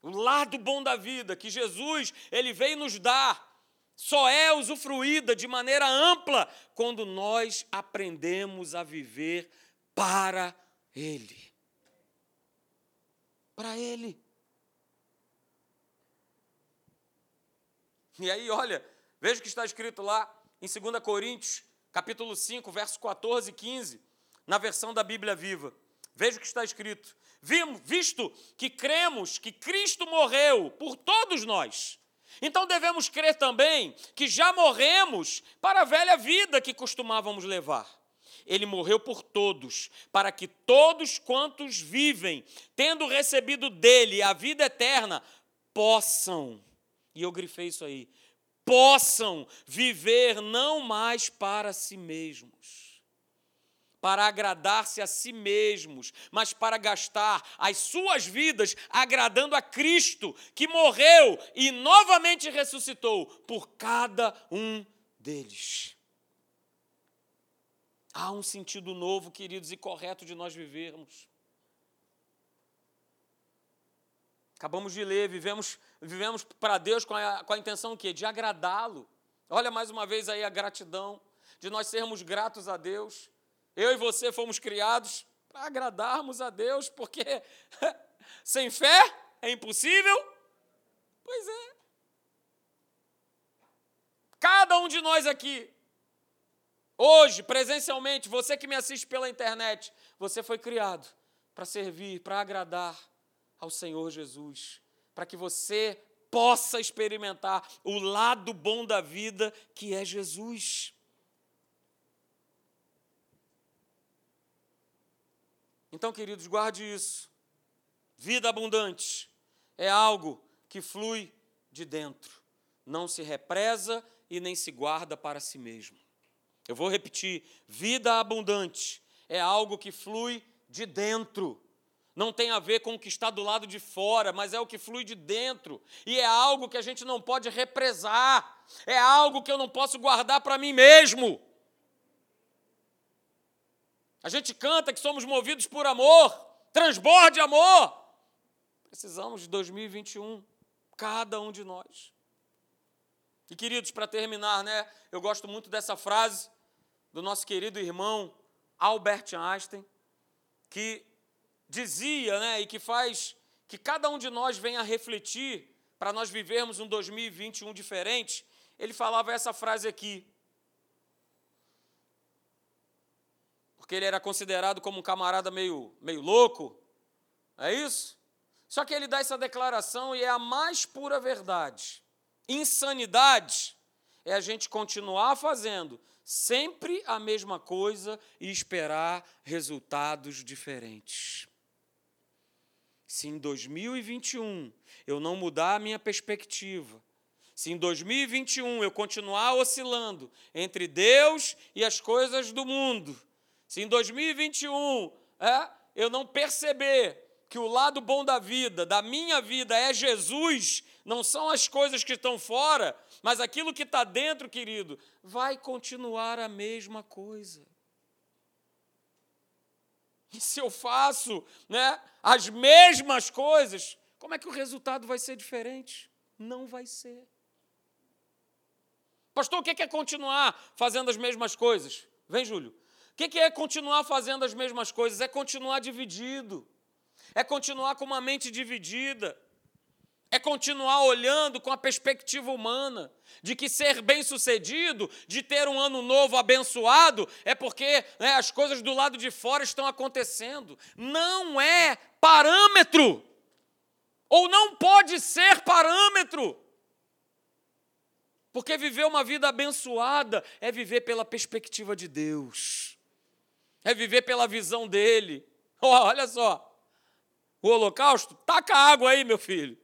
o lado bom da vida que Jesus ele veio nos dar, só é usufruída de maneira ampla quando nós aprendemos a viver para Ele. Para Ele. E aí, olha, veja o que está escrito lá em 2 Coríntios, capítulo 5, verso 14 e 15, na versão da Bíblia Viva. Veja o que está escrito. Visto que cremos que Cristo morreu por todos nós, então devemos crer também que já morremos para a velha vida que costumávamos levar. Ele morreu por todos, para que todos quantos vivem, tendo recebido dele a vida eterna, possam e eu grifei isso aí, possam viver não mais para si mesmos, para agradar-se a si mesmos, mas para gastar as suas vidas agradando a Cristo, que morreu e novamente ressuscitou por cada um deles. Há um sentido novo, queridos, e correto de nós vivermos. Acabamos de ler, vivemos, vivemos para Deus com a, com a intenção quê? de agradá-lo. Olha mais uma vez aí a gratidão, de nós sermos gratos a Deus. Eu e você fomos criados para agradarmos a Deus, porque sem fé é impossível. Pois é. Cada um de nós aqui, hoje, presencialmente, você que me assiste pela internet, você foi criado para servir, para agradar ao Senhor Jesus. Para que você possa experimentar o lado bom da vida que é Jesus. Então, queridos, guarde isso. Vida abundante é algo que flui de dentro, não se represa e nem se guarda para si mesmo. Eu vou repetir: vida abundante é algo que flui de dentro. Não tem a ver com o que está do lado de fora, mas é o que flui de dentro. E é algo que a gente não pode represar. É algo que eu não posso guardar para mim mesmo. A gente canta que somos movidos por amor, transborde amor. Precisamos de 2021, cada um de nós. E queridos, para terminar, né, eu gosto muito dessa frase do nosso querido irmão Albert Einstein, que dizia, né, e que faz que cada um de nós venha refletir para nós vivermos um 2021 diferente. Ele falava essa frase aqui: porque ele era considerado como um camarada meio, meio louco. É isso? Só que ele dá essa declaração e é a mais pura verdade. Insanidade é a gente continuar fazendo sempre a mesma coisa e esperar resultados diferentes. Se em 2021 eu não mudar a minha perspectiva, se em 2021 eu continuar oscilando entre Deus e as coisas do mundo, se em 2021 é, eu não perceber que o lado bom da vida, da minha vida, é Jesus, não são as coisas que estão fora, mas aquilo que está dentro, querido, vai continuar a mesma coisa. E se eu faço né, as mesmas coisas, como é que o resultado vai ser diferente? Não vai ser. Pastor, o que é continuar fazendo as mesmas coisas? Vem, Júlio que, que é continuar fazendo as mesmas coisas? É continuar dividido, é continuar com uma mente dividida, é continuar olhando com a perspectiva humana de que ser bem-sucedido, de ter um ano novo abençoado, é porque né, as coisas do lado de fora estão acontecendo. Não é parâmetro, ou não pode ser parâmetro. Porque viver uma vida abençoada é viver pela perspectiva de Deus é viver pela visão dele. Oh, olha só, o holocausto, taca água aí, meu filho.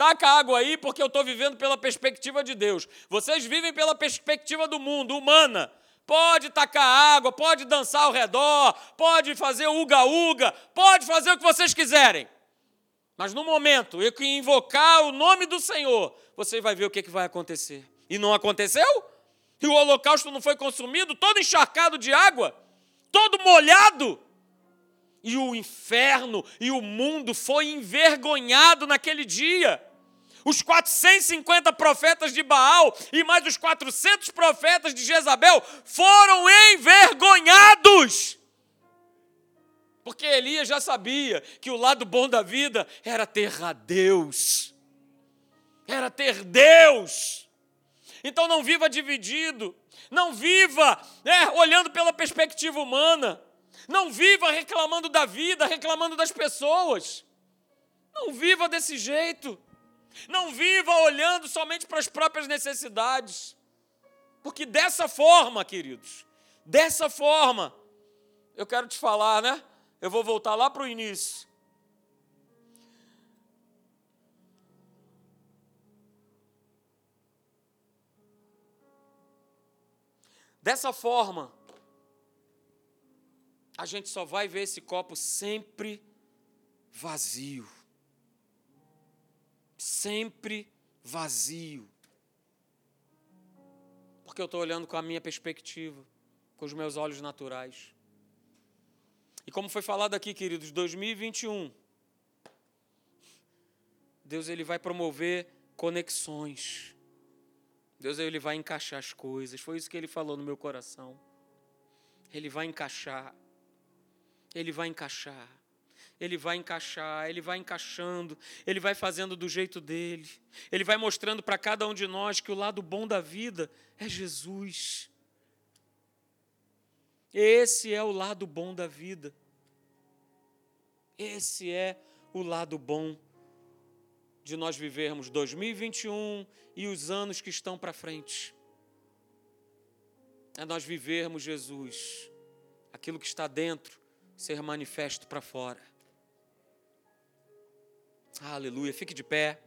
Taca água aí, porque eu estou vivendo pela perspectiva de Deus. Vocês vivem pela perspectiva do mundo, humana. Pode tacar água, pode dançar ao redor, pode fazer uga-uga, pode fazer o que vocês quiserem. Mas no momento em que invocar o nome do Senhor, você vai ver o que, que vai acontecer. E não aconteceu? E o holocausto não foi consumido, todo encharcado de água? todo molhado. E o inferno e o mundo foi envergonhado naquele dia. Os 450 profetas de Baal e mais os 400 profetas de Jezabel foram envergonhados. Porque Elias já sabia que o lado bom da vida era ter a Deus. Era ter Deus. Então não viva dividido, não viva né, olhando pela perspectiva humana. Não viva reclamando da vida, reclamando das pessoas. Não viva desse jeito. Não viva olhando somente para as próprias necessidades. Porque dessa forma, queridos, dessa forma, eu quero te falar, né? Eu vou voltar lá para o início. Dessa forma, a gente só vai ver esse copo sempre vazio. Sempre vazio. Porque eu estou olhando com a minha perspectiva, com os meus olhos naturais. E como foi falado aqui, queridos, 2021, Deus ele vai promover conexões. Deus ele vai encaixar as coisas. Foi isso que ele falou no meu coração. Ele vai encaixar. Ele vai encaixar. Ele vai encaixar, ele vai encaixando, ele vai fazendo do jeito dele. Ele vai mostrando para cada um de nós que o lado bom da vida é Jesus. Esse é o lado bom da vida. Esse é o lado bom de nós vivermos 2021 e os anos que estão para frente. É nós vivermos Jesus, aquilo que está dentro, ser manifesto para fora. Aleluia. Fique de pé.